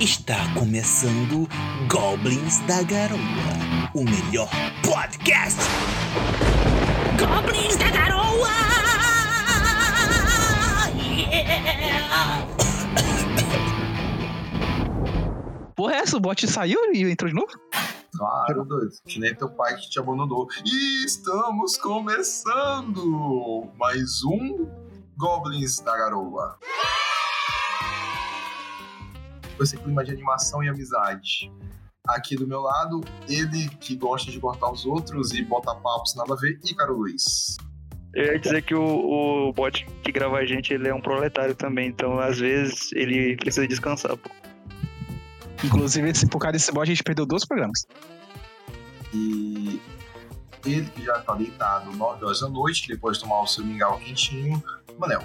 Está começando Goblins da Garoa, o melhor podcast. Goblins da Garoa! Yeah! Porra, é essa? O bot saiu e entrou de novo? Claro, doido. Que nem teu pai que te abandonou. E estamos começando mais um Goblins da Garoa. Com esse clima de animação e amizade. Aqui do meu lado, ele que gosta de cortar os outros e botar papos nada a ver, Ícaro Luiz. Eu ia dizer que o, o bot que grava a gente, ele é um proletário também, então às vezes ele precisa descansar. Pô. Inclusive, esse, por causa desse bot, a gente perdeu dois programas. E ele que já tá deitado 9 horas da noite, depois de tomar o seu mingau quentinho, Manel.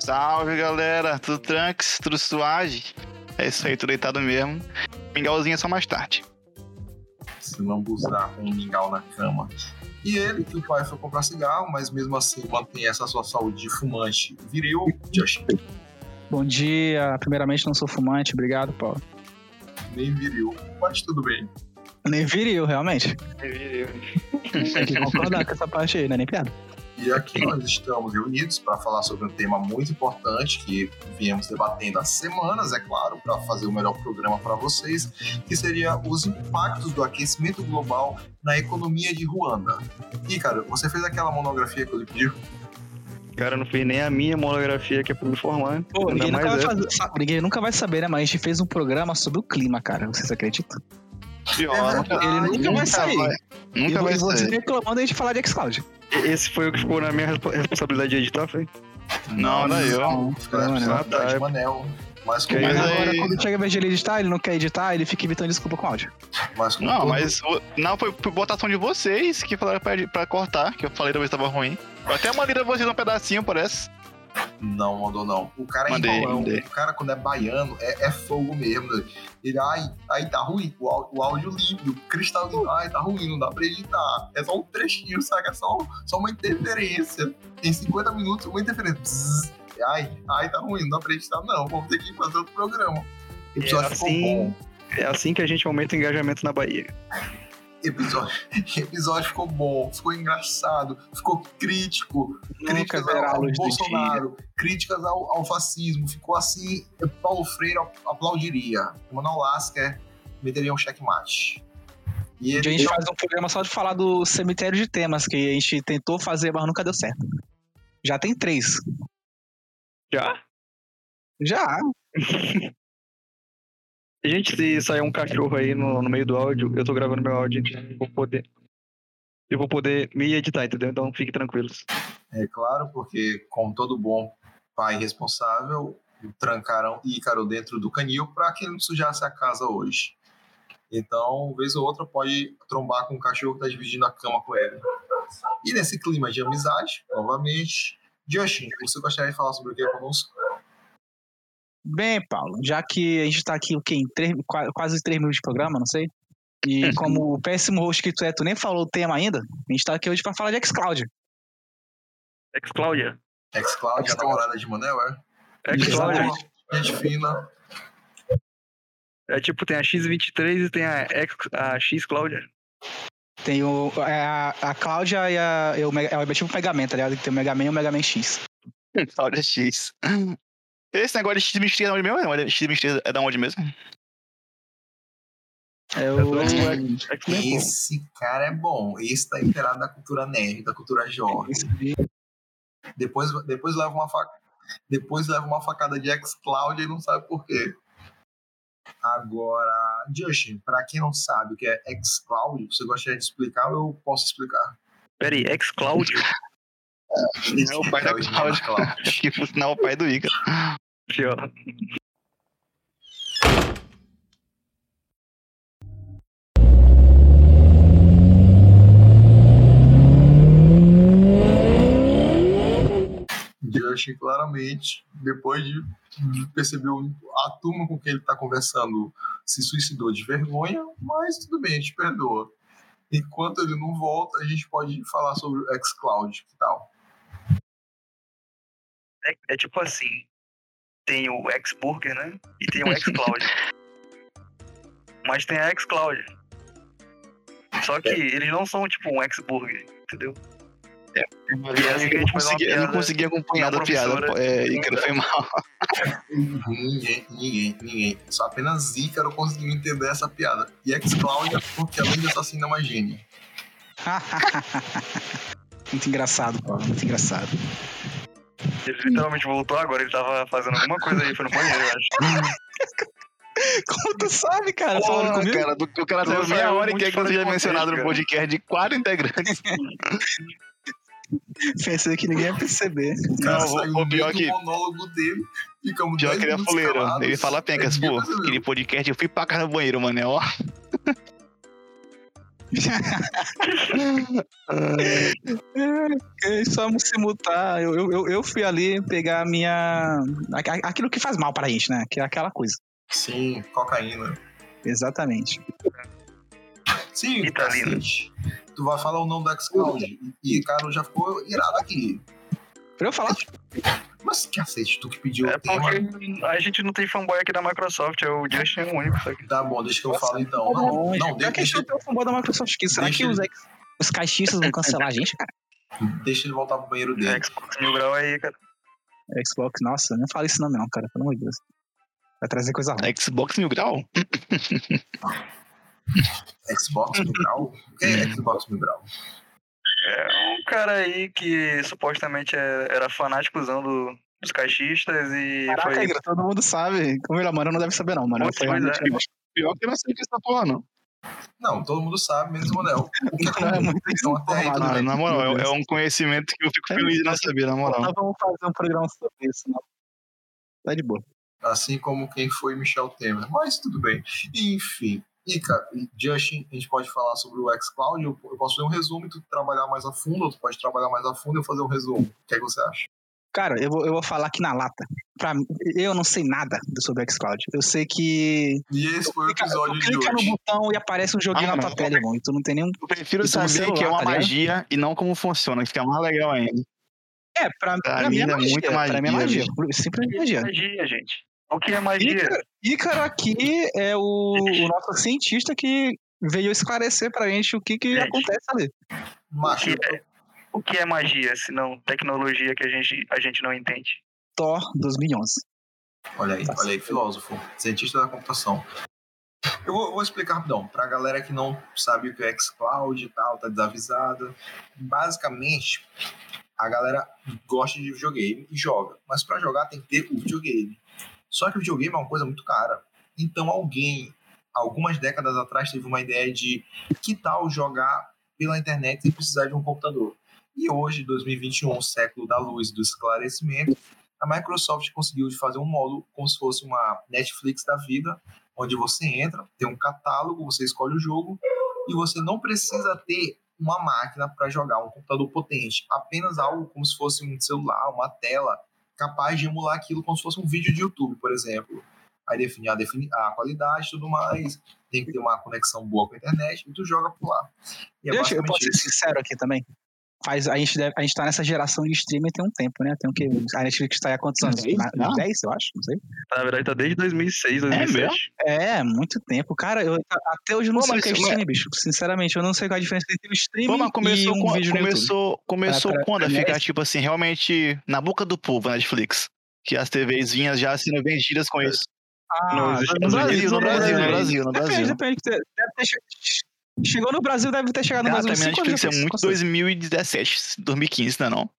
Salve galera, tudo tranks, tudo suave? É isso aí, tô deitado mesmo. Mingauzinho é só mais tarde. Se lambuzar com um mingau na cama. E ele, que o pai foi comprar cigarro, mas mesmo assim mantém essa sua saúde de fumante viril, Justin. Bom dia. Primeiramente, não sou fumante. Obrigado, Paulo. Nem viril, mas tudo bem. Nem viril, realmente. Ele- Tem que concordar com essa parte aí, não é nem piada. E aqui nós estamos reunidos para falar sobre um tema muito importante que viemos debatendo há semanas, é claro, para fazer o melhor programa para vocês, que seria os impactos do aquecimento global na economia de Ruanda. E, cara, você fez aquela monografia que eu lhe pedi? Cara, eu não fiz nem a minha monografia que é pra me formar. Pô, ainda ninguém nunca, fazer, sabe, ninguém nunca vai saber, né? Mas a gente fez um programa sobre o clima, cara. Vocês acreditam? Pior, verdade. Ele nunca, vai sair. vai- nunca e, vai e você sair. reclamando a gente falar de xCloud. Esse foi o que ficou na minha respo- responsabilidade de editar, foi? Não, eu. Não, Fica na não, não. responsabilidade Ah, tá. de Manel. Mas com, Que Mas agora, aí- quando chega a vez de ele editar, ele não quer editar, ele fica evitando desculpa com áudio. mas com Não, todo- mas não foi por votação de vocês que falaram pra, pra cortar, que eu falei da vez que tava ruim. Eu até mandei pra vocês um pedacinho, parece. Não mandou, não. O cara é Mandei, enrolão. mandei. O cara, quando é baiano, é, é fogo mesmo. Ele, ai, ai, tá ruim. O, áudio- o áudio límpido, cristalino. Ai, tá ruim, não dá pra editar. É só um trechinho, sabe? É só, só uma interferência. Em 50 minutos, uma interferência. Bzzz. Ai, ai, tá ruim, não dá pra editar, não. Vamos ter que fazer outro programa. O É ficou assim. bom. É assim que a gente aumenta o engajamento na Bahia. Episódio, episódio ficou bom, ficou engraçado, ficou crítico, Nunca críticas ao, ao. Bolsonaro, críticas ao, ao fascismo. Ficou assim, Paulo Freire aplaudiria. Manoel Lasker meteria um checkmate. E dia a ele gente faz um programa só de falar do cemitério de temas, que a gente tentou fazer, mas nunca deu certo. Já tem três. Já? Já. Gente, se sair um cachorro aí no, no meio do áudio, eu tô gravando meu áudio, eu vou poder. Eu vou poder me editar, entendeu? Então fiquem tranquilos. É claro, porque como todo bom pai responsável, trancaram Ícaro dentro do canil para que ele não sujasse a casa hoje. Então, vez ou outra, pode trombar com o cachorro que está dividindo a cama com ele. E nesse clima de amizade, novamente, Justin, você gostaria de falar sobre o que conosco? Bem, Paulo, já que a gente tá aqui, o quê? Em três, qua- quase três minutos de programa, não sei. E como o péssimo host que tu é, tu nem falou o tema ainda, a gente tá aqui hoje pra falar de xCloud. Ex-Cláudia. Xcloud, a Xcloud. namorada de Manel, é? Exatamente. Gente fina. É tipo, tem a X23 e tem a, X, a X-Cláudia. Tem o, é a, a Cláudia e a, e o, é o tipo Mega Man, tá ligado? Tem o Mega Man e o Mega Man X. Olha X. Esse negócio de X mistério é da onde mesmo? É da onde mesmo? É do o. X-Men. X-Men, pô. Esse cara é bom. Esse tá inteirado da cultura nerd, da cultura jovem. Depois, depois leva uma faca, depois leva uma facada de xCloud e não sabe por quê. Agora, Justin, para quem não sabe o que é xCloud, você gostaria de explicar ou eu posso explicar? Pera aí, Ex-Cláudio? É o pai da É o da Cláudia. Que por sinal é o pai do Ica. Pior. Justin, claramente, depois de perceber a turma com quem ele está conversando, se suicidou de vergonha, mas tudo bem, a gente perdoa. Enquanto ele não volta, a gente pode falar sobre o xCloud, que tal? É, é tipo assim. Tem o X-Burger, né? E tem o X-Cloud. Mas tem a X-Cloud. Só que eles não são tipo um X-Burger, entendeu? Eu, E que a não consegui, eu não consegui acompanhar da piada. É, Ícaro, foi mal. Ninguém, ninguém, ninguém. Só apenas Ícaro conseguiu entender essa piada. E X-Cloud é porque além de assassino é uma gênia. muito engraçado, Paulo. Muito engraçado. Ele literalmente voltou agora, ele tava fazendo alguma coisa aí, foi no banheiro, eu acho. Como tu sabe, cara? Falando Porra, comigo? cara, do, o cara saiu meia hora e quer que eu seja mencionado no contexto, podcast de quatro integrantes. Pensei que ninguém ia perceber. O cara Não, o- no pior que- monólogo dele. Ficamos Pior 10 que ele é fuleiro. Ele fala pencas, Ninguém pô, aquele podcast, eu fui pra casa do banheiro, mano, é ó. É só se mutar. Eu, eu, eu- fui ali pegar a minha. Aquilo que faz mal pra gente, né? Que é aquela coisa. Sim, cocaína. Exatamente. Sim, Italina. Tu vai falar o nome do X-Cloud. E, cara, já ficou irado aqui. Pra eu falar? Mas cacete, tu que pediu É o tema. porque a gente não tem fanboy aqui da Microsoft, é o Justin é o único, só que Tá bom, deixa que eu falo então. Não, não, Já deixa, que a gente não tem o fanboy da Microsoft aqui, será Deixa que os, ex- os caixistas vão cancelar a gente, cara? deixa ele voltar pro banheiro dele. é Xbox Mil Grau aí, cara. Xbox, nossa, não fala isso não, não, cara, pelo amor de Deus. Vai trazer coisa ruim. Xbox Mil Grau? Xbox Mil Grau? O que é Xbox Mil Grau? É um cara aí que supostamente é- era fanáticozão do, dos caixistas e Caraca, foi. Igra, todo mundo sabe. Como ele, mano, não deve saber não, mano. Foi é. Pior que eu não sei o que é essa porra, não. Não, todo mundo sabe, menos o Manel. Não, é muito Então, informado, na moral, é, é um conhecimento que eu fico feliz de não saber, na moral. Nós vamos fazer um programa sobre isso, não. Tá de boa. Assim como quem foi Michel Temer. Mas tudo bem. Enfim. E, cara, Justin, a gente pode falar sobre o xCloud. Eu, eu posso fazer um resumo e tu trabalhar mais a fundo, ou tu pode trabalhar mais a fundo e eu fazer um resumo. O que é que você acha? Cara, eu vou, eu vou falar aqui na lata. Pra mim, eu não sei nada sobre o xCloud. Eu sei que. E esse foi o Clica, episódio de clica no hoje. botão e aparece um joguinho Ah, na tua tela, irmão. E tu não tem nenhum. Eu prefiro saber que é celular, uma tá ligado? magia e não como funciona, que fica mais legal ainda. É, pra, pra mim é mim é magia. muito Pra mim é magia, magia. Simplesmente magia. Magia, gente. O que é magia? Ícaro, Ícaro aqui é o, o nosso cientista que veio esclarecer pra gente o que, que Gente. acontece ali. O que é, o que é magia, se não tecnologia que a gente, a gente não entende? Thor 2011. olha aí, Tá olha aí, filósofo, cientista da computação. Eu vou, vou explicar rapidão, pra galera que não sabe o que é xCloud e tal, tá desavisada. Basicamente, a galera gosta de videogame e joga, mas pra jogar tem que ter o videogame. Só que o videogame é uma coisa muito cara. Então alguém, algumas décadas atrás, teve uma ideia de que tal jogar pela internet sem precisar de um computador. E hoje, 2021, século da luz do esclarecimento, a Microsoft conseguiu fazer um módulo como se fosse uma Netflix da vida, onde você entra, tem um catálogo, você escolhe o jogo e você não precisa ter uma máquina para jogar, um computador potente, apenas algo como se fosse um celular, uma tela capaz de emular aquilo como se fosse um vídeo de YouTube, por exemplo. Aí definir a, defini a qualidade e tudo mais, tem que ter uma conexão boa com a internet e tu joga por lá. E é Deixa, eu posso ser sincero aqui também. Faz, a, gente deve, a gente tá nessa geração de streaming tem um tempo, né? Tem o que? A Netflix tá aí há quantos anos? Dez, Na- não? 10, eu acho, não sei. Na verdade, tá desde 2006, 2007. É, muito tempo. Cara, eu, até hoje eu não Pô, sei o mas- que é mas- streaming, bicho. Sinceramente, eu não sei qual é a diferença entre o streaming Pô, mas e começou, um quan- vídeo no YouTube. começou, começou Pra- pra- quando a ficar, tipo assim, realmente na boca do povo, a Netflix. Que as TVs vinham já sendo vendidas com isso. Ah, No no, Brasil, no Brasil, no? Brasil, no Depende, Brasil. depende. Deve ter Chegou no Brasil, deve ter chegado no Ah, Brasil também a cinco anos Netflix é muito com certeza. 2017, 2015, não é não?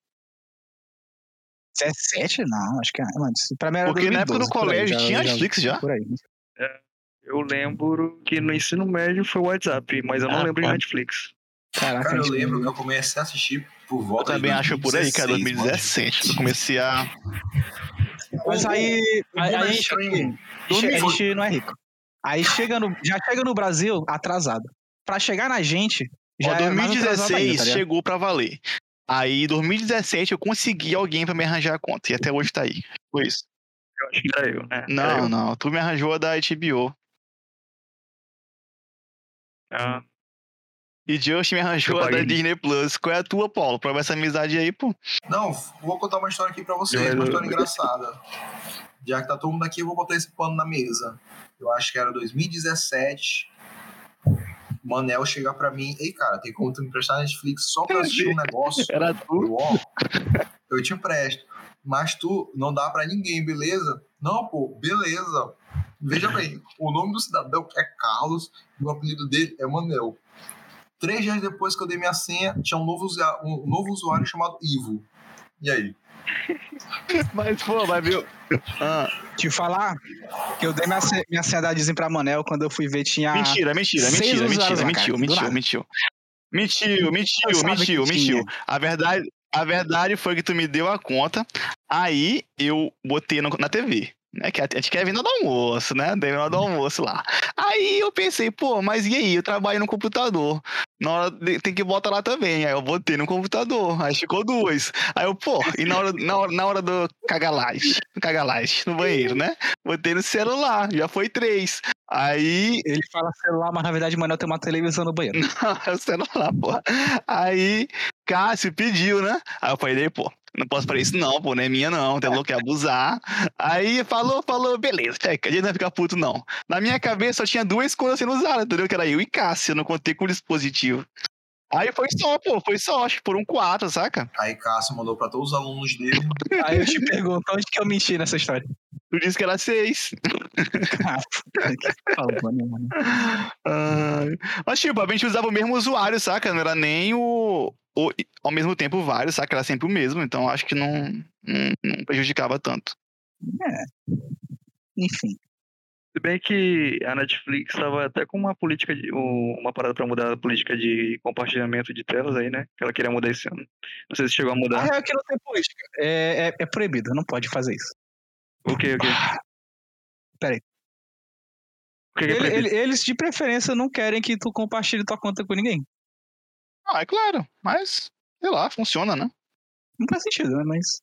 17? Não, acho que é. Mano, pra mim era Porque na época do 2012, por aí, colégio tinha Netflix já. Por aí. Eu lembro que no ensino médio foi o WhatsApp, mas eu não Ah, lembro de pô. Netflix. Caraca, Cara, eu gente, lembro que eu comecei a assistir por Eu volta também de acho por aí, cara, 2016, 2017. Eu comecei a. Mas aí, aí, a gente, a gente não é rico. Aí chega no, já chega no Brasil atrasado. Pra chegar na gente, já Ó, é mais atrasado 2016 ainda, tá chegou pra valer. Aí, 2017, eu consegui alguém pra me arranjar a conta. E até hoje tá aí. Foi isso. Eu acho que era eu, né? Era Não, eu. não. Tu me arranjou a da HBO. Ah, E Just me arranjou Eu a da. Disney Plus. Qual é a tua, Paulo? Prova essa amizade aí, pô. Não, vou contar uma história aqui pra vocês, Eu- uma história engraçada. já que tá todo mundo aqui, eu vou botar esse pano na mesa. Eu acho que era 2017. Manel chegar pra mim, ei, cara, tem como tu me emprestar Netflix só pra assistir um negócio? Era tu. Eu, eu te empresto. Mas tu não dá pra ninguém, beleza? Não, pô, beleza. Veja bem, o nome do cidadão é Carlos e o apelido dele é Manel. Três dias depois que eu dei minha senha, tinha um novo, usuário, um novo usuário chamado Ivo. E aí? Mas, pô, mas viu. Ah, Te falar que eu dei minha, minha pra Manel quando eu fui ver tinha. mentira, mentira, mentira, mentira, lá, mentiu, mentiu, mentiu. Mentiu, mentiu, mentiu. A verdade, a verdade foi que tu me deu a conta, aí eu botei na TV. Né, que a gente quer hora do almoço, né? Na hora do almoço lá. Aí eu pensei, pô, mas e aí? Eu trabalho no computador. Na hora tem que botar lá também. Aí eu botei no computador. Aí ficou duas. Aí eu, pô, e na hora, na hora, na hora do cagalage, cagalage, no banheiro, né? Botei no celular, já foi três. Aí Ele fala celular, mas na verdade o Manel tem uma televisão no banheiro. é o celular, pô. Aí, Cássio pediu, né? Aí eu falei, pô, não posso fazer isso não, pô, não é minha não, tem louco que abusar. Aí falou, falou, beleza, checa, a gente não vai ficar puto não. Na minha cabeça só tinha duas coisas sendo usadas, entendeu? Que era eu e Cássio, eu não contei com o dispositivo. Aí foi só, pô, foi só, acho que foram quatro, saca? Aí Cássio mandou pra todos os alunos dele. Aí eu te pergunto, onde que eu menti nessa história? Tu disse que era seis. Ah. Mas, tipo, a gente usava o mesmo usuário, saca? Não era nem o, o- Ao mesmo tempo, vários, saca? Era sempre o mesmo, então acho que não, não, não prejudicava tanto. Enfim. Se bem que a Netflix estava até com uma política de. um- uma parada pra mudar a política de compartilhamento de telas aí, né? Que ela queria mudar esse ano. Não sei se chegou a mudar. real é que não tem política. É, é, é proibido, não pode fazer isso. O? O quê? Peraí. O que, que é Ele- ele- eles, de preferência, não querem que tu compartilhe tua conta com ninguém. Ah, é claro, mas. Sei lá, funciona, né? Não faz sentido, né? Mas.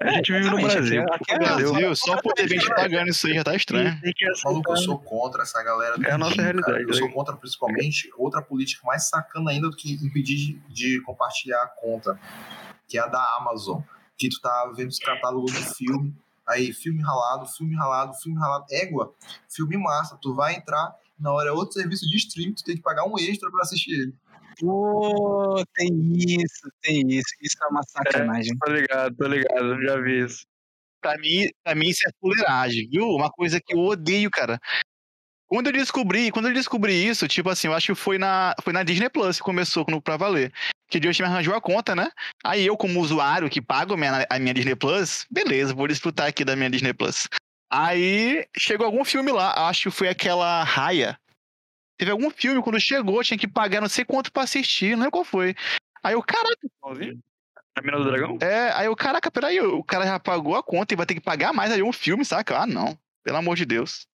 A gente vive no Brasil. aqui é- pô, Brasil. Brasil, só por ter gente pagando isso aí já tá estranho. Tem que Maluco, eu sou contra essa galera. do É a nossa cara. realidade, Eu sou né? contra, principalmente, outra política mais sacana ainda do que impedir de, de compartilhar a conta, que é a da Amazon. Que tu tá vendo os catálogos de filme, aí filme ralado, filme ralado, filme ralado. Égua, filme massa. Tu vai entrar, na hora é outro serviço de streaming, tu tem que pagar um extra pra assistir ele. Pô, tem isso, tem isso. Isso é uma sacanagem. Tô ligado, tô ligado. Já vi isso. Pra mim, pra mim isso é fuleiragem, viu? Uma coisa que eu odeio, cara. Quando eu descobri, quando eu descobri isso, tipo assim, eu acho que foi na, foi na Disney Plus que começou quando, pra valer. Que Deus me arranjou a conta, né? Aí eu, como usuário que pago a minha, a minha Disney Plus, beleza, vou desfrutar aqui da minha Disney Plus. Aí chegou algum filme lá, acho que foi aquela Raia. Teve algum filme, quando chegou, tinha que pagar não sei quanto pra assistir, não lembro qual foi. Aí eu, caraca, A mina do dragão? é, aí eu, caraca, peraí, o cara já pagou a conta e vai ter que pagar mais aí um filme, saca? Ah, não. Pelo amor de Deus.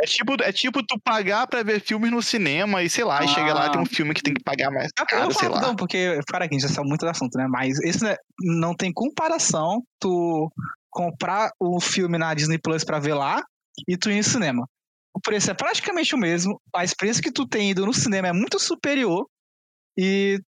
É tipo, é tipo tu pagar pra ver filmes no cinema e sei lá, e chega lá e tem um filme que tem que pagar mais caro, eu sei lá. não, porque, cara, aqui a gente já sabe muito do assunto, né? Mas esse né, não tem comparação tu comprar o filme na Disney Plus pra ver lá e tu ir no cinema. O preço é praticamente o mesmo, a experiência que tu tem ido no cinema é muito superior e.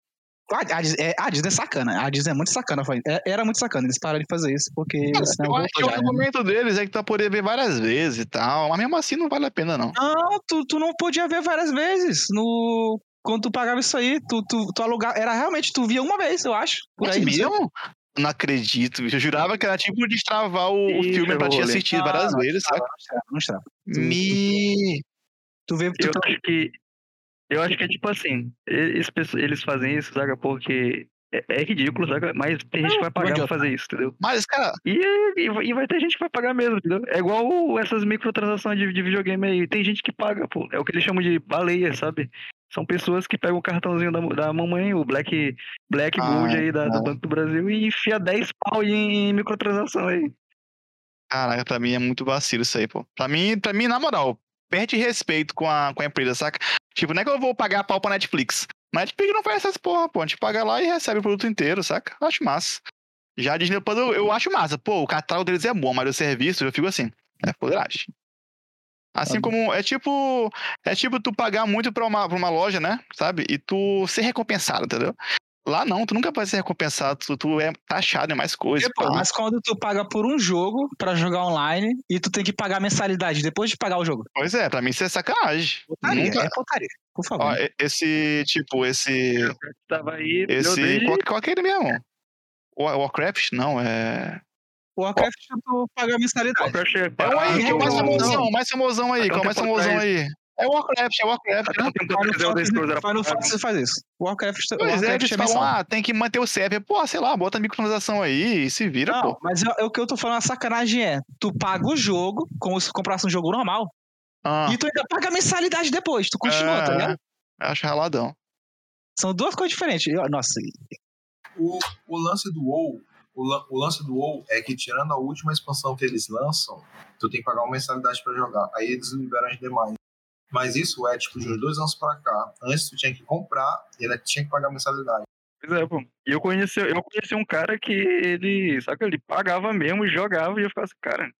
A, a, é, Disney é sacana, a Disney é muito sacana. foi- é- Era muito sacana, eles pararam de fazer isso porque o cinema Eu acho que voltou o né? argumento deles é que tu vai poder ver várias vezes e tal, mas mesmo assim não vale a pena, não. Não, tu, tu não podia ver várias vezes. No, quando tu pagava isso aí, tu, tu, tu alugava. Era realmente, tu via uma vez, eu acho. Por Mas aí, mesmo? Não acredito, bicho. Eu jurava que era tipo destravar o, Ih, filme pra te assistir Não, várias não vezes, saca? Não estrava, não estrava. tu- Me. Tu vê, tu Eu tá- acho que. Eu acho que é tipo assim. Eles, eles fazem isso, saca? Porque é, é ridículo, saca? Mas tem gente que vai pagar pra fazer isso, entendeu? Mas, cara, E, e, vai- e vai ter gente que vai pagar mesmo, entendeu? É igual essas microtransações de, de videogame aí. Tem gente que paga, pô. É o que eles chamam de baleia, sabe? São pessoas que pegam o cartãozinho da, da mamãe, o Black, Black Ah, Gold aí da, do. Banco do Brasil e enfia 10 pau em, em microtransação aí. Caraca, pra mim é muito vacilo isso aí, pô. Pra mim, pra mim, na moral, perde respeito com a, com a empresa, saca? Tipo, não é que eu vou pagar pau pra Netflix. Mas Netflix não faz essas porra, pô. A gente paga lá e recebe o produto inteiro, saca? Eu acho massa. Já a Disney Plus eu, eu acho massa. Pô, o catálogo deles é bom, mas o serviço eu fico assim. É poderagem. Assim como é tipo. É tipo tu pagar muito pra uma, pra uma loja, né? Sabe? E tu ser recompensado, entendeu? Lá não, tu nunca vai ser recompensado, tu, tu é taxado em mais coisas. É, mas quando tu paga por um jogo pra jogar online e tu tem que pagar mensalidade depois de pagar o jogo. Pois é, pra mim isso é sacanagem. Putaria, Nunca- é putaria. Por favor. Ó, esse, tipo, esse. Tava aí, Esse. Qual, qual que é ele mesmo? Wa- Warcraft? Não, é. O Warcraft tu paga mensalidade. Warcraft é É o aí, que é mais famosão, mais famosão aí. Um Qual é mais famosão aí? É o Warcraft, é o Warcraft. Final Fantasy. Fantasy faz isso. O Warcraft, Pois é, Warcraft eles é falam, mensal. ah, tem que manter o server. Pô, sei lá, bota microtransação aí e se vira, Não, pô. mas é, é o que eu tô falando, a sacanagem é, tu paga o jogo, como se comprasse um jogo normal, Ah, e tu ainda paga a mensalidade depois, tu continua, tá é, ligado? Acho raladão. São duas coisas diferentes. Eu- Nossa, O, o lance do WoW, o, lan- o lance do WoW é que tirando a última expansão que eles lançam, tu tem que pagar uma mensalidade pra jogar. Aí eles liberam as demais. Mas isso é tipo de uns dois anos pra cá. Antes tu tinha que comprar e ainda tinha que pagar mensalidade. Pois é, pô. E eu conheci, eu conheci um cara que ele, sabe, ele pagava mesmo, jogava e eu ficava assim, cara,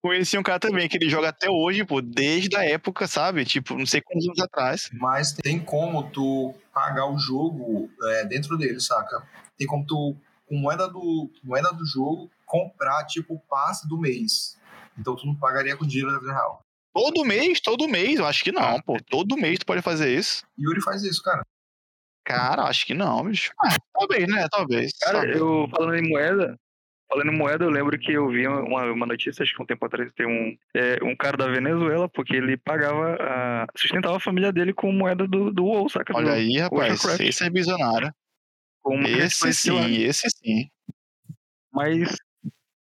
Conheci um cara também que ele joga até hoje, pô, desde a época, sabe? Tipo, não sei quantos anos atrás. Mas tem como tu pagar o jogo é, dentro dele, saca? Tem como tu, com moeda do, moeda do jogo, comprar tipo o passe do mês. Então tu não pagaria com dinheiro da vida real. Todo mês, todo mês, eu acho que não, pô. Todo mês tu pode fazer isso. Yuri faz isso, cara. Cara, acho que não, bicho. Ah, talvez, né? Talvez. Cara, talvez. eu falando em moeda, falando em moeda, eu lembro que eu vi uma, uma notícia, acho que um tempo atrás, tem um, é, um cara da Venezuela, porque ele pagava, a, sustentava a família dele com moeda do, do WoW, saca? Olha Do- aí, rapaz, esse é visionário. Esse currency lá. sim, esse sim. Mas,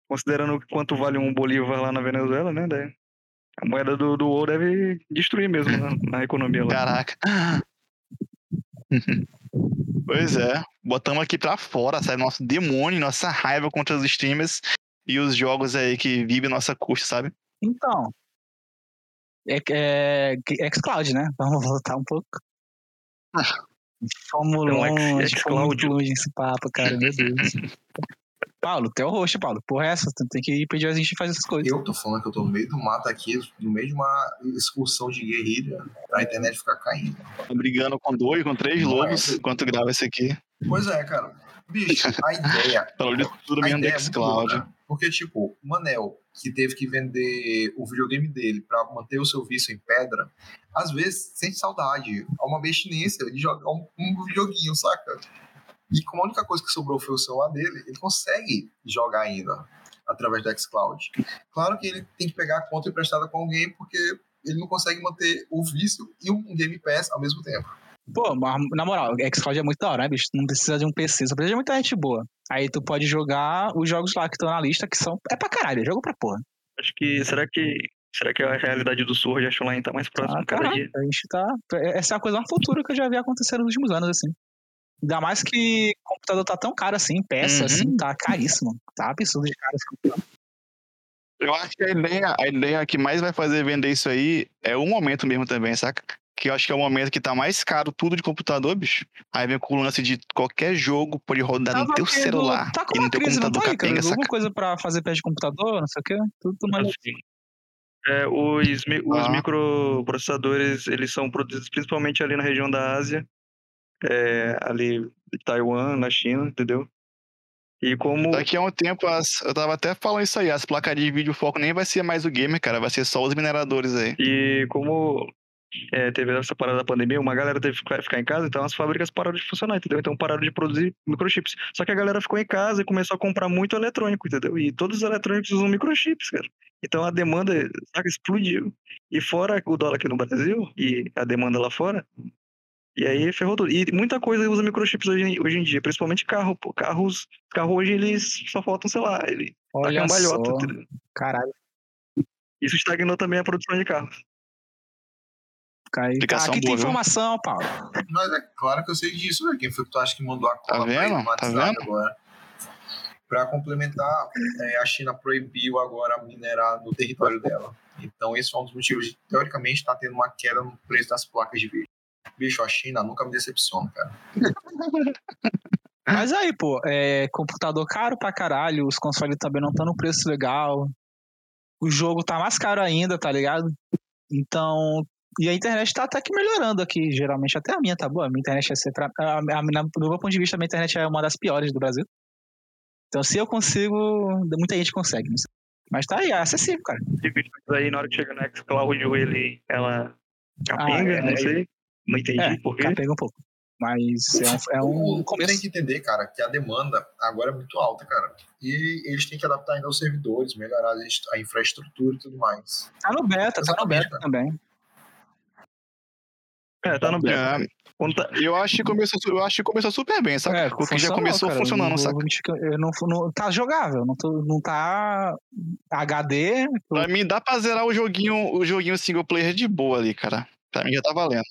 considerando quanto vale um bolívar lá na Venezuela, né? A moeda do, do WoW deve destruir mesmo na, na economia lá. Caraca. pois é. Botamos aqui pra fora, sabe? Nosso demônio, nossa raiva contra os streamers e os jogos aí que vivem nossa custa, sabe? então. É, é, é xCloud, né? Vamos voltar um pouco. Fomos Então, X- longe, fomos muito xCloud. longe nesse papo, cara, meu Deus. Paulo, tu é o host, Paulo. Porra, é essa? Tu tem que pedir a gente fazer essas coisas. Eu tô falando que eu tô no meio do mato aqui, no meio de uma excursão de guerrilha, pra internet ficar caindo. Brigando com dois, com três Não é. lobos enquanto grava esse aqui. Pois é, cara. Bicho, a ideia. Falou de tudo a ideia é boa, Xcloud. cara. Porque, tipo, o Manel, que teve que vender o videogame dele pra manter o seu vício em pedra, às vezes sente saudade. É uma bestinência de jogar um, um videoguinho, saca? E como a única coisa que sobrou foi o celular dele, ele consegue jogar ainda através do xCloud. Claro que ele tem que pegar a conta emprestada com alguém, porque ele não consegue manter o vício e um Game Pass ao mesmo tempo. Pô, mas, na moral, xCloud é muito da hora, né, bicho? Tu não precisa de um PC, só precisa de muita gente boa. Aí tu pode jogar os jogos lá que estão na lista, que são. É pra caralho, é jogo pra porra. Acho que, será que, será que a realidade do Sword Art Online tá mais próxima Ah, cada caralho, dia? a gente tá. Essa é a coisa mais futura que eu já vi acontecer nos últimos anos, assim. Ainda mais que o computador tá tão caro assim, peça, Uhum. assim, tá caríssimo. Tá absurdo de caro esse computador. Eu acho que a ideia, a ideia que mais vai fazer vender isso aí é o momento mesmo também, saca? Que eu acho que é o momento que tá mais caro tudo de computador, bicho. Aí vem com o lance de qualquer jogo pode rodar no teu tendo- celular. Tá com e uma no teu crise, não computador tá aí, cara? capenga, saca? Alguma coisa pra fazer pé de computador, não sei o quê. Tudo mais. Assim, é, os, os Ah. microprocessadores, eles são produzidos principalmente ali na região da Ásia, é, ali de Taiwan, na China, entendeu? E como Daqui a um tempo, as- eu tava até falando isso aí, as placas de vídeo foco nem vai ser mais o gamer, cara, vai ser só os mineradores aí. E como é, teve essa parada da pandemia, uma galera teve que ficar- ficar em casa, então as fábricas pararam de funcionar, entendeu? Então pararam de produzir microchips. Só que a galera ficou em casa e começou a comprar muito eletrônico, entendeu? E todos os eletrônicos usam microchips, cara. Então a demanda, saca, explodiu. E fora o dólar aqui no Brasil e a demanda lá fora, e aí ferrou tudo. E muita coisa usa microchips hoje, hoje em dia, principalmente carro, pô. Carros, carro hoje eles só faltam, sei lá, ele tá Olha cambalhota, só. entendeu? Caralho, Isso estagnou também a produção de carros. cai. Explicação Aqui tem boa, viu? informação, Paulo. Mas é claro que eu sei disso, velho. Quem foi que tu acha que mandou a cola Tá pra vendo? no Tá vendo? agora? Pra complementar, é, a China proibiu agora minerar no território dela. Então, esse foi um dos motivos de, teoricamente, estar tendo uma queda no preço das placas de vídeo. Bicho, a China nunca me decepciona, cara. Mas aí, pô, é, computador caro pra caralho, os consoles também não estão no preço legal. O jogo tá mais caro ainda, tá ligado? Então, E a internet tá até que melhorando aqui, geralmente. Até a minha tá boa. A minha internet é sempre. A, a, a, do meu ponto de vista, a minha internet é uma das piores do Brasil. Então, se eu consigo, muita gente consegue. Mas tá aí, é acessível, cara. Vídeo aí, na hora que chega no Xcloud, ele, ela Ah, capenga, é, não sei. Não entendi É, por quê. capega um pouco. Mas é um, é um O- começo. Tem que entender, cara, que a demanda agora é muito alta, cara. E eles têm que adaptar ainda os servidores, melhorar a infraestrutura e tudo mais. Tá no beta, tá no Exatamente, beta cara. também. É, tá no beta. É, tá- eu, acho que começou, eu acho que começou super bem, saca? É, Porque já começou cara. funcionando, Não saca? eu não, não, tá jogável, não, tô, não tá HD. Pra mim dá pra zerar o joguinho, o joguinho single player de boa ali, cara. Pra mim já tá valendo.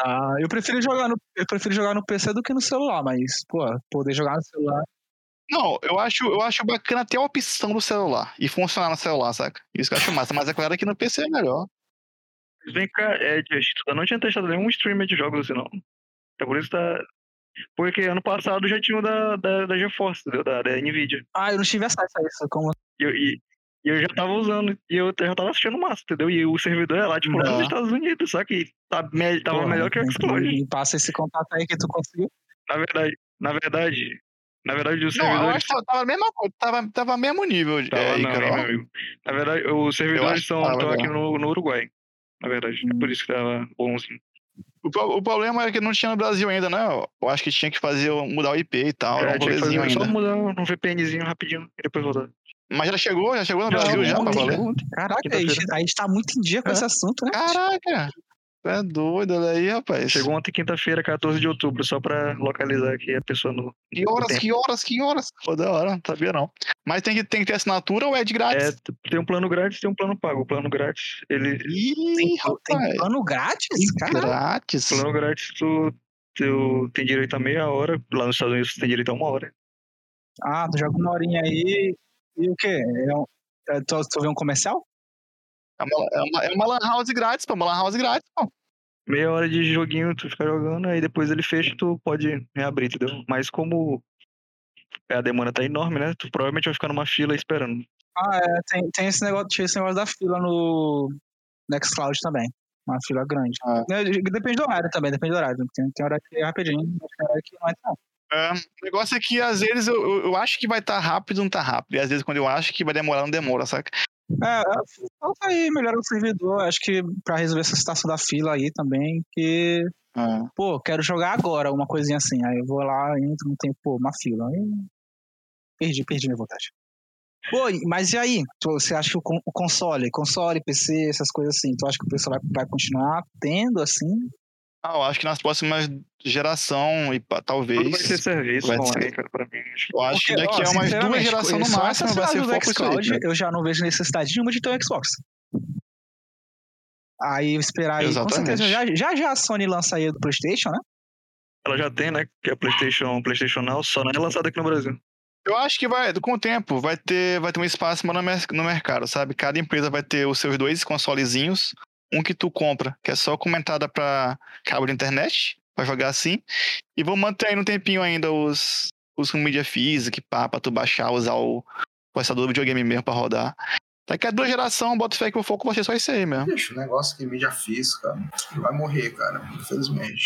Ah, eu prefiro jogar no eu prefiro jogar no PC do que no celular, mas pô, poder jogar no celular. Não, eu acho, eu acho bacana ter a opção do celular e funcionar no celular, saca? Isso que eu acho massa, mas é claro que no PC é melhor. Vem cá, é, Just, eu não tinha testado nenhum streamer de jogos assim, não. É por isso que tá. Porque ano passado já tinha o da, da, da GeForce? Da, da Nvidia. Ah, eu não tive acesso a isso. Como... E e, e eu já tava usando, e eu já tava assistindo massa, entendeu? E o servidor é lá, tipo, lá Tá. nos Estados Unidos, só que tá, me- tava Porra, melhor que o Xcloud. Me passa esse contato aí que tu conseguiu. Na verdade, na verdade, na verdade, o Não, servidor. eu acho que tava coisa, tava, tava mesmo nível. Tava, é, não, meu amigo. Na verdade, os servidores estão aqui no, no Uruguai. Na verdade, é por isso que tava bonzinho. O, o problema é que não tinha no Brasil ainda, né? Eu acho que tinha que fazer, mudar o IP e tal, É, um tinha que fazer, só ainda. mudar um VPNzinho rapidinho e depois voltar. Mas já chegou, já chegou no Já, Brasil já, pra ontem, valer? Caraca, a gente, a gente tá muito em dia com É. esse assunto, né? Caraca! Tu é doido, olha aí, rapaz. Chegou ontem, quinta-feira, 14 de outubro, só pra localizar aqui a pessoa no. Que horas, que horas, que horas? Pô, da hora, não sabia não. Mas tem que, tem que ter assinatura ou é de É, grátis? t- tem um plano grátis tem um plano pago. O plano grátis, ele. Ih, Tem, tem plano grátis? Caraca. Grátis? Plano grátis, tu, tu tem direito a meia hora. Lá nos Estados Unidos, tu tem direito a uma hora. Ah, tu joga uma horinha aí. E o quê? É um, é, tu, tu vê um comercial? É uma, é, uma, é uma lan house grátis, pô. Uma lan house grátis, pô. Meia hora de joguinho, tu fica jogando, aí depois ele fecha tu pode reabrir, entendeu? Mas como a demanda tá enorme, né? Tu provavelmente vai ficar numa fila esperando. Ah, é, tem, tem esse negócio, tinha esse negócio da fila no Nextcloud também. Uma fila grande. Ah. É, Depende do horário também, depende do horário. Tem, tem horário que é rapidinho, tem horário que não é tão. É, o negócio é que às vezes eu, eu, acho que vai estar rápido, não tá rápido. E às vezes quando eu acho que vai demorar, não demora, saca? É, falta aí, melhorar o servidor. Acho que pra resolver essa situação da fila aí também, que, É. pô, quero jogar agora, uma coisinha assim. Aí eu vou lá, entro, não tem, pô, uma fila. Aí, perdi, perdi minha vontade. Pô, mas e aí? Você acha que o console, console, PC, essas coisas assim, tu acha que o pessoal vai, vai continuar tendo assim? Ah, eu acho que nas próximas geração e pá, Tudo talvez. vai ser serviço vai online, ser. cara, pra mim. Eu acho que daqui ó, a umas duas gerações no máximo vai ser foco isso aí. xCloud, né? Eu já não vejo necessidade nenhuma de ter um Xbox. Aí esperar aí, com Exatamente. certeza. Já, já já a Sony lança aí do PlayStation, né? Ela já tem, né? Que é PlayStation, PlayStation Now, só não é lançada aqui no Brasil. Eu acho que vai, com o tempo, vai ter, vai ter um espaço no, mer- no mercado, sabe? Cada empresa vai ter os seus dois consolezinhos, um que tu compra, que é só com uma entrada pra cabo de internet, pra jogar assim, e vão manter aí no tempinho ainda os, os com mídia física, pá, pra tu baixar, usar o processador do videogame mesmo pra rodar. Daqui a duas gerações, bota fé que o foco vai ser só isso aí mesmo. Bicho, o negócio que mídia física vai morrer, cara, infelizmente.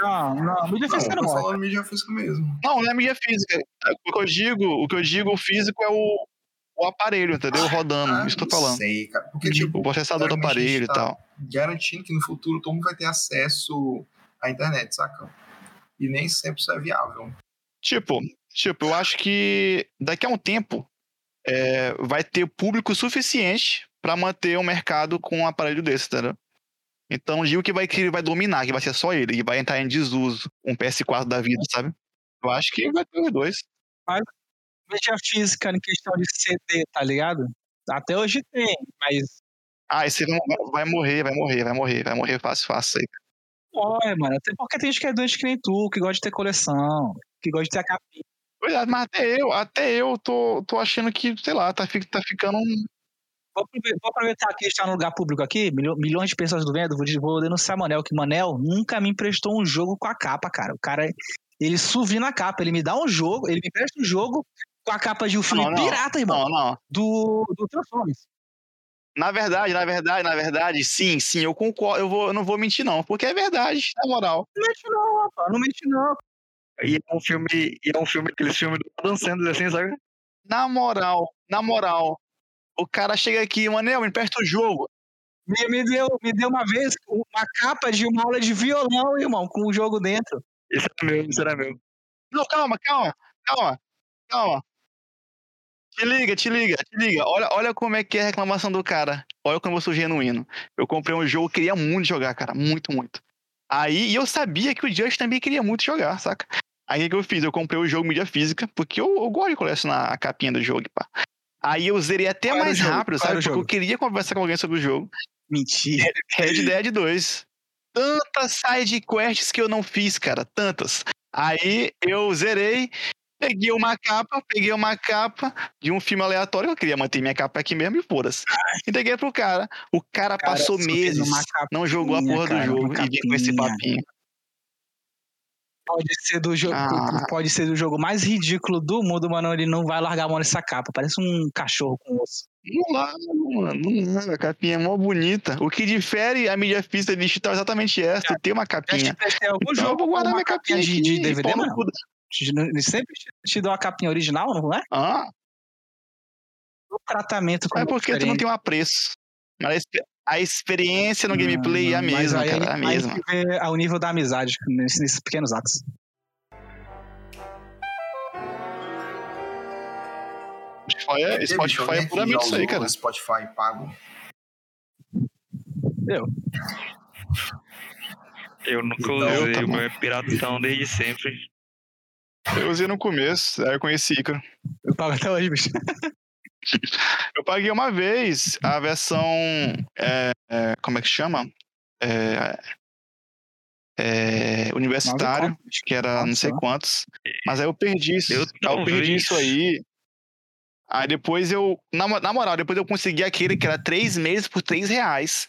Não, não, mídia Não, física eu não. tô morre. falando mídia física mesmo. Não, não é mídia física. O que eu digo, o que eu digo, o físico é o, o aparelho, entendeu? Rodando, Ah, isso que eu tô falando. sei, cara. Porque, tipo, O processador do aparelho e tá tal. garantindo que no futuro todo mundo vai ter acesso à internet, saca? E nem sempre isso é viável. Tipo, tipo, eu acho que daqui a um tempo é, vai ter público suficiente pra manter um mercado com um aparelho desse, entendeu? Então, digo que vai, que ele vai dominar, que vai ser só ele, e vai entrar em desuso um PS4 da vida, sabe? Eu acho que vai ter os dois. Mídia física em questão de CD, tá ligado? Até hoje tem, mas Ah, esse vai, vai morrer, vai morrer, vai morrer, vai morrer fácil, fácil aí. morre, mano. Até porque tem gente que é doente que nem tu, que gosta de ter coleção, que gosta de ter a capinha. Pois é, mas até eu, até eu tô, tô achando que, sei lá, tá, tá ficando um. Vou aprove- vou aproveitar que está no lugar público aqui, milhões de pessoas do vendo, vou denunciar Manel, que Manel nunca me emprestou um jogo com a capa, cara. O cara, ele suvi na capa, ele me dá um jogo, ele me empresta um jogo com a capa de um filme Não, não. pirata, irmão, Não, não. do, do Transformers. Na verdade, na verdade, na verdade, sim, sim, eu concordo. Eu, vou, eu não vou mentir, não, porque é verdade, na moral. Não mente não, rapaz. Não mente não. E é um filme, e é um filme, aqueles filmes do Adam Sandler, assim, sabe? Na moral, na moral. O cara chega aqui, Manel, me empresta o jogo. Me, me, deu, me deu uma vez uma capa de uma aula de violão, irmão, com o jogo dentro. Esse era meu, esse era meu. Não, calma, calma, calma, calma. Te liga, te liga, te liga. Olha, olha como é que é a reclamação do cara. Olha como eu sou genuíno. Eu comprei um jogo, queria muito jogar, cara. Muito, muito. Aí, e eu sabia que o Just também queria muito jogar, saca? Aí o que que eu fiz? Eu comprei o jogo mídia física, porque eu, eu gosto de colecionar a capinha do jogo, pá. Aí eu zerei até o mais jogo? rápido, sabe? Porque eu queria conversar com alguém sobre o jogo. Mentira. Red Dead 2. Tantas side quests que eu não fiz, cara. Tantas. Aí eu zerei, peguei uma capa, peguei uma capa de um filme aleatório. Eu queria manter minha capa aqui mesmo e foda-se. Entreguei pro cara. O cara, Cara, passou meses, não jogou a porra cara, do jogo e vinha com esse papinho. Pode ser do jogo, Ah. pode ser do jogo mais ridículo do mundo, mano. Ele não vai largar a mão nessa capa. Parece um cachorro com osso. Não lá, mano. Não lá. A capinha é mó bonita. O que difere a mídia física digital é exatamente essa. Tem uma Já te capinha. prestei algum Então jogo vou guardar minha capinha de, de DVD, mano? Sempre te, te deu a capinha original, não é? Ah, O tratamento com é porque tu não tem um apreço. Mas a expe- a experiência no gameplay é a mesma, aí, cara. É a aí mesma. que vê o nível da amizade nesses, nesses pequenos atos. Spotify é, Spotify é que puramente isso aí, cara. o Spotify pago. Eu nunca Então, usei, tá o meu é piratão desde sempre. Eu usei no começo, aí eu conheci Icaro. Eu pago até hoje, bicho. Eu paguei uma vez a versão. é, é, como é que chama? É, é, universitário, conto, que era não sei quantos. Mas aí eu perdi isso. Eu Aí eu perdi isso aí. Aí depois eu. Na, na moral, depois eu consegui aquele que era três meses por três reais.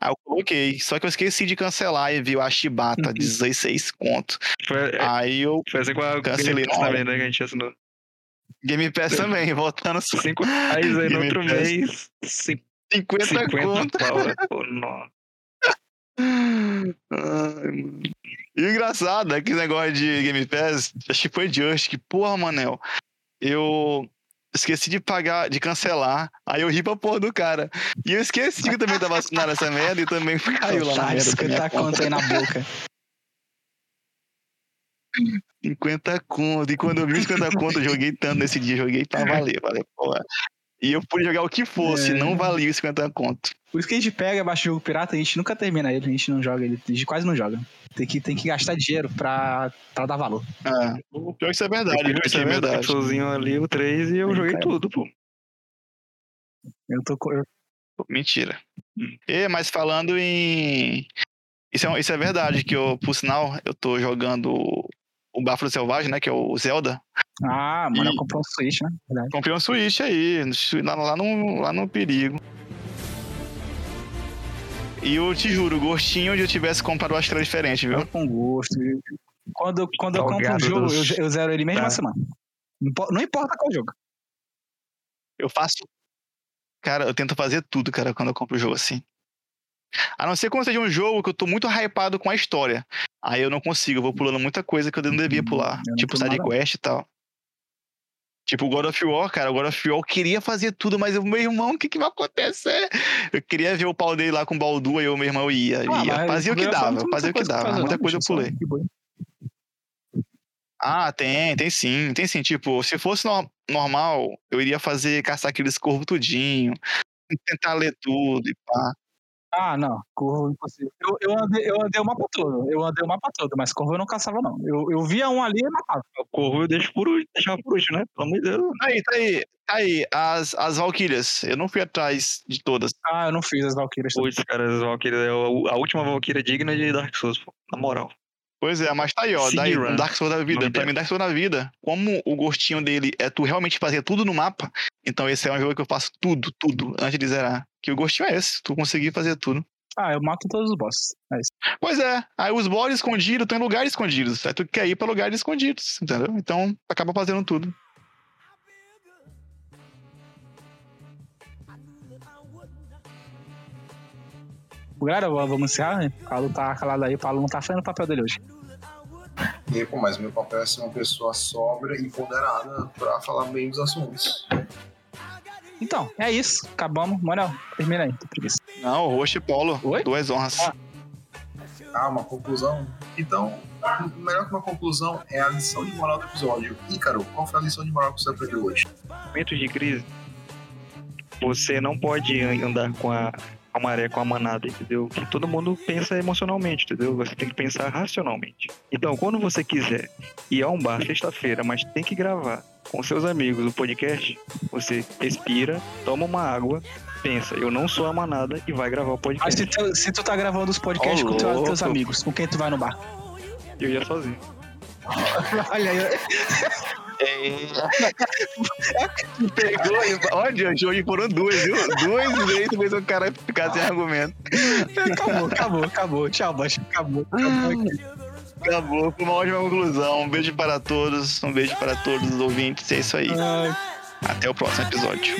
Aí eu coloquei. Só que eu esqueci de cancelar e viu a Chibata, 16 conto. Foi, é, Aí eu. foi assim com a Cancelei Game também, né? Que a gente assinou. Game Pass também, voltando só. Cinco reais aí no outro Pass. mês. cin- 50, 50 conto. pau. Pô, nossa. Ai, mano. E o engraçado é que esse negócio de Game Pass, acho que foi Just, que, porra, Manel, eu esqueci de pagar, de cancelar, aí eu ri pra porra do cara. E eu esqueci que eu também tava assinando essa merda e também caiu lá minha 50 conto aí na boca. 50 conto. E quando eu vi os 50 conto, eu joguei tanto nesse dia, joguei pra valer, valeu, porra. E eu pude jogar o que fosse, É. não valia os 50 conto. Por isso que a gente pega, baixa o jogo pirata, a gente nunca termina ele, a gente não joga ele, a gente quase não joga. Tem que, tem que gastar dinheiro pra, pra dar valor. É. Pior que isso é verdade, Eu que isso é verdade. Sozinho ali, o 3, e eu joguei cara. tudo, pô. Eu tô eu- Mentira. Hum. E, mas falando em. Isso é, isso é verdade, que eu, por sinal, eu tô jogando o Báfalo Selvagem, né? Que é o Zelda. Ah, mano, E- eu comprei um Switch, né? Verdade. Comprei um Switch aí, lá, lá, no, lá no perigo. E eu te juro, gostinho de eu tivesse comprado uma estrela diferente, viu? Eu com gosto. Quando, quando eu compro um jogo, eu, doce. eu zero ele mesmo Tá. na semana. Não impo- Não importa qual jogo. Eu faço. Cara, eu tento fazer tudo, cara, quando eu compro o jogo assim. A não ser quando seja um jogo que eu tô muito hypado com a história. Aí eu não consigo, eu vou pulando muita coisa que eu não devia pular. Eu tipo side quest e tal. Tipo o God of War, cara. O God of War eu queria fazer tudo, mas o meu irmão, o que, que vai acontecer? Eu queria ver o pau dele lá com o Baldu, aí o meu irmão ia. Ah, ia. Fazia o que dava, fazia o que dava. fazer, Muita coisa eu pulei. Ah, tem, tem sim, tem sim. Tipo, se fosse no- normal, eu iria fazer, caçar aqueles corvos tudinho, tentar ler tudo e pá. Ah, não. Corvo impossível. Eu, eu, andei, eu andei o mapa todo. Eu andei o mapa todo, mas corvo eu não caçava, não. Eu, eu via um ali e matava. Eu corro eu deixo por último, deixava por último, né? Pelo amor de Deus. Tá aí, tá aí, tá aí. As, as Valkyrias. Eu não fui atrás de todas. Ah, eu não fiz as Valkyrias. Putz, cara, as Valkyria é a a última Valkyria digna de Dark Souls, pô. Na moral. Pois é, mas tá aí, ó. Daí, um Dark Souls da vida. Pra mim, Dark Souls da vida, como o gostinho dele é tu realmente fazer tudo no mapa, então esse é um jogo que eu faço tudo, tudo, antes de zerar. Que o gostinho é esse, tu conseguir fazer tudo. Ah, eu mato todos os bosses. É isso. Pois é, aí os bosses escondidos estão em lugares escondidos. Aí tu quer ir pra lugares escondidos, entendeu? Então, acaba fazendo tudo. Galera, vamos encerrar, né? O Paulo tá calado aí, o Paulo não tá fazendo o papel dele hoje. E, pô, mas meu papel é ser uma pessoa sóbria e ponderada pra falar bem dos assuntos. Então, é isso. Acabamos. Manuel, termina aí. Não, Roxo e Paulo. Oi? Duas honras. Ah. Ah, uma conclusão? Então, melhor que uma conclusão é a lição de moral do episódio. Ícaro, qual foi a lição de moral que você aprendeu hoje? momentos de crise, você não pode andar com a, a maré, com a manada, entendeu? Que todo mundo pensa emocionalmente, entendeu? Você tem que pensar racionalmente. Então, quando você quiser ir a um bar sexta-feira, mas tem que gravar com seus amigos o podcast, você respira, toma uma água, pensa, eu não sou a manada e vai gravar o Mas podcast. se tu, se tu tá gravando os podcasts Ô, com teu- teus amigos, com quem tu vai no bar? Eu ia sozinho. Olha aí. Pegou e. Olha, hoje foram duas, viu? Duas vezes fez o cara ficar sem argumento. Acabou, acabou, acabou. Tchau, baixo. Acabou. acabou. Acabou, foi uma ótima conclusão. Um beijo para todos, um beijo para todos os ouvintes. É isso aí. Até o próximo episódio.